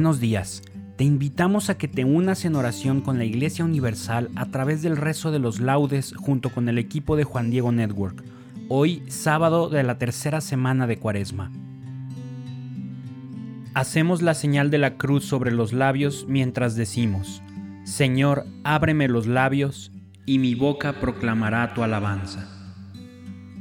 Buenos días. Te invitamos a que te unas en oración con la Iglesia Universal a través del rezo de los laudes junto con el equipo de Juan Diego Network, hoy sábado de la tercera semana de Cuaresma. Hacemos la señal de la cruz sobre los labios mientras decimos, Señor, ábreme los labios y mi boca proclamará tu alabanza.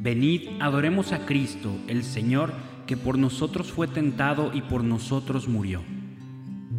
Venid, adoremos a Cristo, el Señor, que por nosotros fue tentado y por nosotros murió.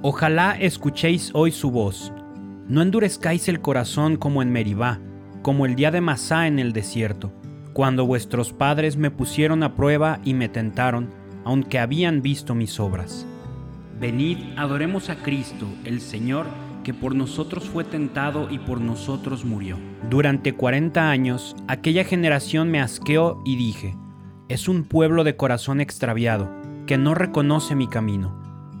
Ojalá escuchéis hoy su voz. No endurezcáis el corazón como en Meribá, como el día de Masá en el desierto, cuando vuestros padres me pusieron a prueba y me tentaron, aunque habían visto mis obras. Venid, adoremos a Cristo, el Señor, que por nosotros fue tentado y por nosotros murió. Durante cuarenta años, aquella generación me asqueó y dije, es un pueblo de corazón extraviado, que no reconoce mi camino.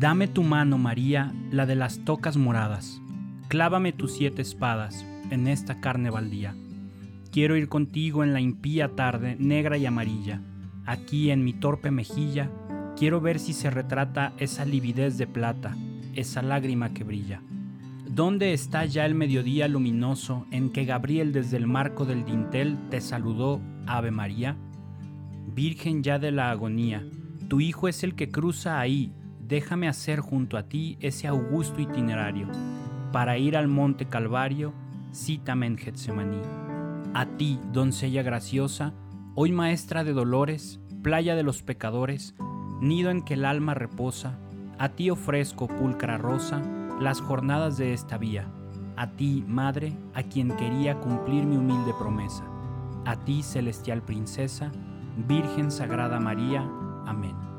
Dame tu mano, María, la de las tocas moradas. Clávame tus siete espadas en esta carne baldía. Quiero ir contigo en la impía tarde, negra y amarilla. Aquí en mi torpe mejilla, quiero ver si se retrata esa lividez de plata, esa lágrima que brilla. ¿Dónde está ya el mediodía luminoso en que Gabriel desde el marco del dintel te saludó, Ave María? Virgen ya de la agonía, tu Hijo es el que cruza ahí déjame hacer junto a ti ese augusto itinerario. Para ir al monte Calvario, cítame en Getsemaní. A ti, doncella graciosa, hoy maestra de dolores, playa de los pecadores, nido en que el alma reposa, a ti ofrezco, pulcra rosa, las jornadas de esta vía. A ti, Madre, a quien quería cumplir mi humilde promesa. A ti, celestial princesa, Virgen Sagrada María. Amén.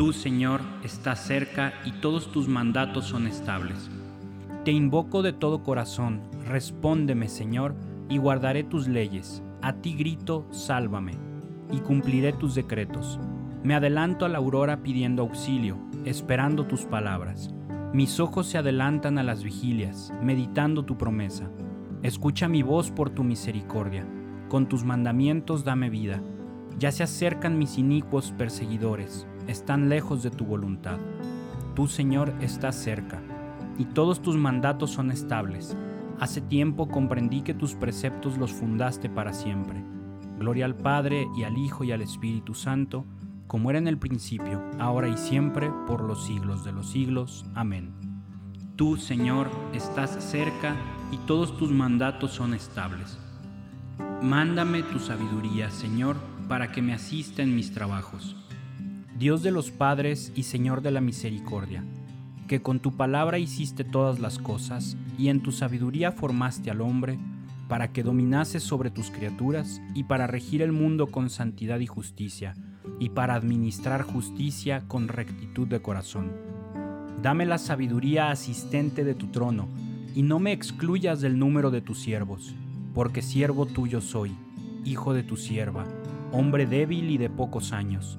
Tú, Señor, estás cerca y todos tus mandatos son estables. Te invoco de todo corazón, respóndeme, Señor, y guardaré tus leyes. A ti grito, sálvame, y cumpliré tus decretos. Me adelanto a la aurora pidiendo auxilio, esperando tus palabras. Mis ojos se adelantan a las vigilias, meditando tu promesa. Escucha mi voz por tu misericordia. Con tus mandamientos dame vida. Ya se acercan mis inicuos perseguidores, están lejos de tu voluntad. Tú, Señor, estás cerca y todos tus mandatos son estables. Hace tiempo comprendí que tus preceptos los fundaste para siempre. Gloria al Padre y al Hijo y al Espíritu Santo, como era en el principio, ahora y siempre, por los siglos de los siglos. Amén. Tú, Señor, estás cerca y todos tus mandatos son estables. Mándame tu sabiduría, Señor, para que me asista en mis trabajos. Dios de los padres y Señor de la misericordia que con tu palabra hiciste todas las cosas, y en tu sabiduría formaste al hombre, para que dominase sobre tus criaturas, y para regir el mundo con santidad y justicia, y para administrar justicia con rectitud de corazón. Dame la sabiduría asistente de tu trono, y no me excluyas del número de tus siervos, porque siervo tuyo soy, hijo de tu sierva, hombre débil y de pocos años,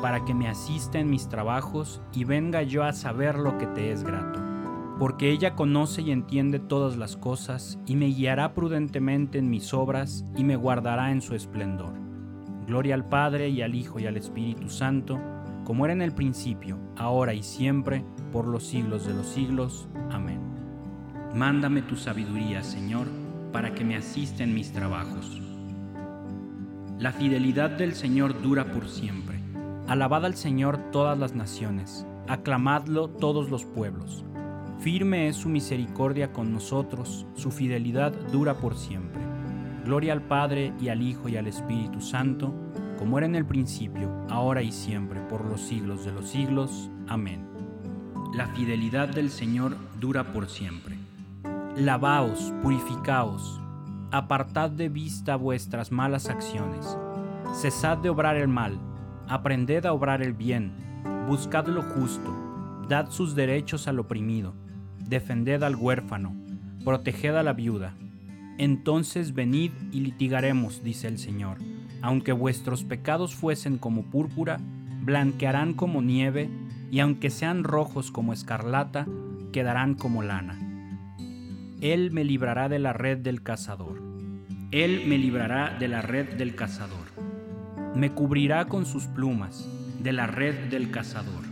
para que me asista en mis trabajos, y venga yo a saber lo que te es grato porque ella conoce y entiende todas las cosas, y me guiará prudentemente en mis obras, y me guardará en su esplendor. Gloria al Padre y al Hijo y al Espíritu Santo, como era en el principio, ahora y siempre, por los siglos de los siglos. Amén. Mándame tu sabiduría, Señor, para que me asista en mis trabajos. La fidelidad del Señor dura por siempre. Alabad al Señor todas las naciones, aclamadlo todos los pueblos Firme es su misericordia con nosotros, su fidelidad dura por siempre. Gloria al Padre y al Hijo y al Espíritu Santo, como era en el principio, ahora y siempre, por los siglos de los siglos. Amén. La fidelidad del Señor dura por siempre. Lavaos, purificaos, apartad de vista vuestras malas acciones, cesad de obrar el mal, aprended a obrar el bien, buscad lo justo, dad sus derechos al oprimido defended al huérfano, proteged a la viuda. Entonces venid y litigaremos, dice el Señor. Aunque vuestros pecados fuesen como púrpura, blanquearán como nieve, y aunque sean rojos como escarlata, quedarán como lana. Él me librará de la red del cazador. Él me librará de la red del cazador. Me cubrirá con sus plumas, de la red del cazador.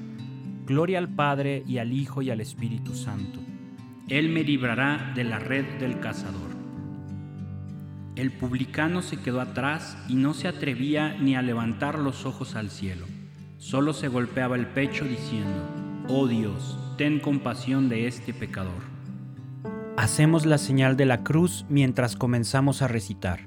Gloria al Padre y al Hijo y al Espíritu Santo él me librará de la red del cazador. El publicano se quedó atrás y no se atrevía ni a levantar los ojos al cielo. Solo se golpeaba el pecho diciendo, Oh Dios, ten compasión de este pecador. Hacemos la señal de la cruz mientras comenzamos a recitar.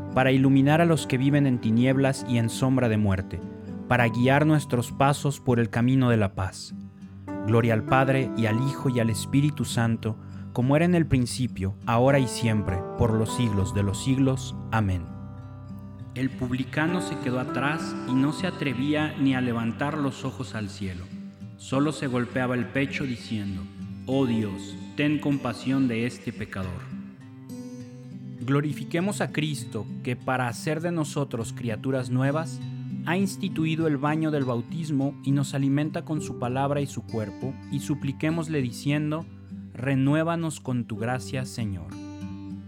para iluminar a los que viven en tinieblas y en sombra de muerte, para guiar nuestros pasos por el camino de la paz. Gloria al Padre y al Hijo y al Espíritu Santo, como era en el principio, ahora y siempre, por los siglos de los siglos. Amén. El publicano se quedó atrás y no se atrevía ni a levantar los ojos al cielo. Solo se golpeaba el pecho diciendo, Oh Dios, ten compasión de este pecador. Glorifiquemos a Cristo, que para hacer de nosotros criaturas nuevas, ha instituido el baño del bautismo y nos alimenta con su palabra y su cuerpo, y supliquémosle diciendo, Renuévanos con tu gracia, Señor.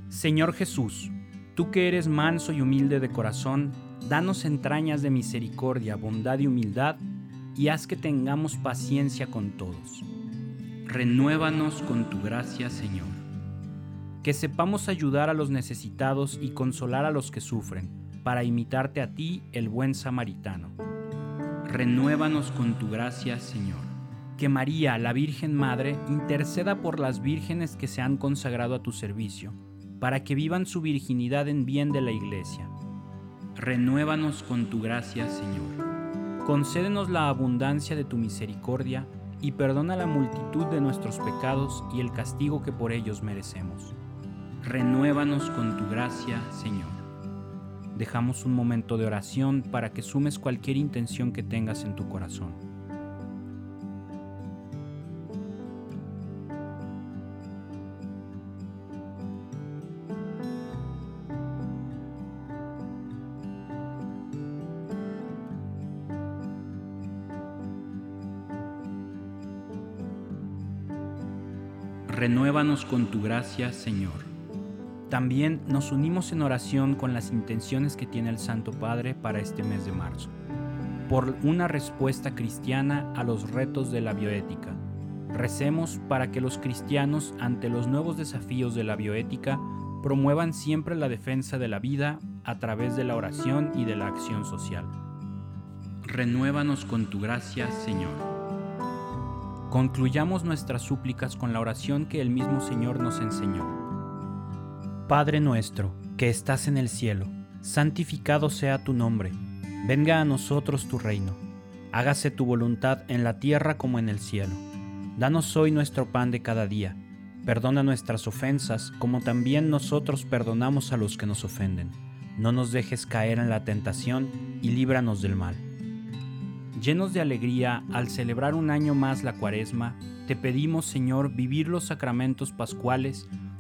Señor Jesús, tú que eres manso y humilde de corazón, danos entrañas de misericordia, bondad y humildad, y haz que tengamos paciencia con todos. Renuévanos con tu gracia, Señor. Que sepamos ayudar a los necesitados y consolar a los que sufren, para imitarte a ti, el buen samaritano. Renuévanos con tu gracia, Señor. Que María, la Virgen Madre, interceda por las vírgenes que se han consagrado a tu servicio, para que vivan su virginidad en bien de la Iglesia. Renuévanos con tu gracia, Señor. Concédenos la abundancia de tu misericordia y perdona la multitud de nuestros pecados y el castigo que por ellos merecemos. Renuévanos con tu gracia, Señor. Dejamos un momento de oración para que sumes cualquier intención que tengas en tu corazón. renuévanos con tu gracia, Señor. También nos unimos en oración con las intenciones que tiene el Santo Padre para este mes de marzo, por una respuesta cristiana a los retos de la bioética. Recemos para que los cristianos, ante los nuevos desafíos de la bioética, promuevan siempre la defensa de la vida a través de la oración y de la acción social. Renuévanos con tu gracia, Señor. Concluyamos nuestras súplicas con la oración que el mismo Señor nos enseñó. Padre nuestro, que estás en el cielo, santificado sea tu nombre, venga a nosotros tu reino, hágase tu voluntad en la tierra como en el cielo. Danos hoy nuestro pan de cada día, perdona nuestras ofensas como también nosotros perdonamos a los que nos ofenden. No nos dejes caer en la tentación y líbranos del mal. Llenos de alegría al celebrar un año más la cuaresma, te pedimos, Señor, vivir los sacramentos pascuales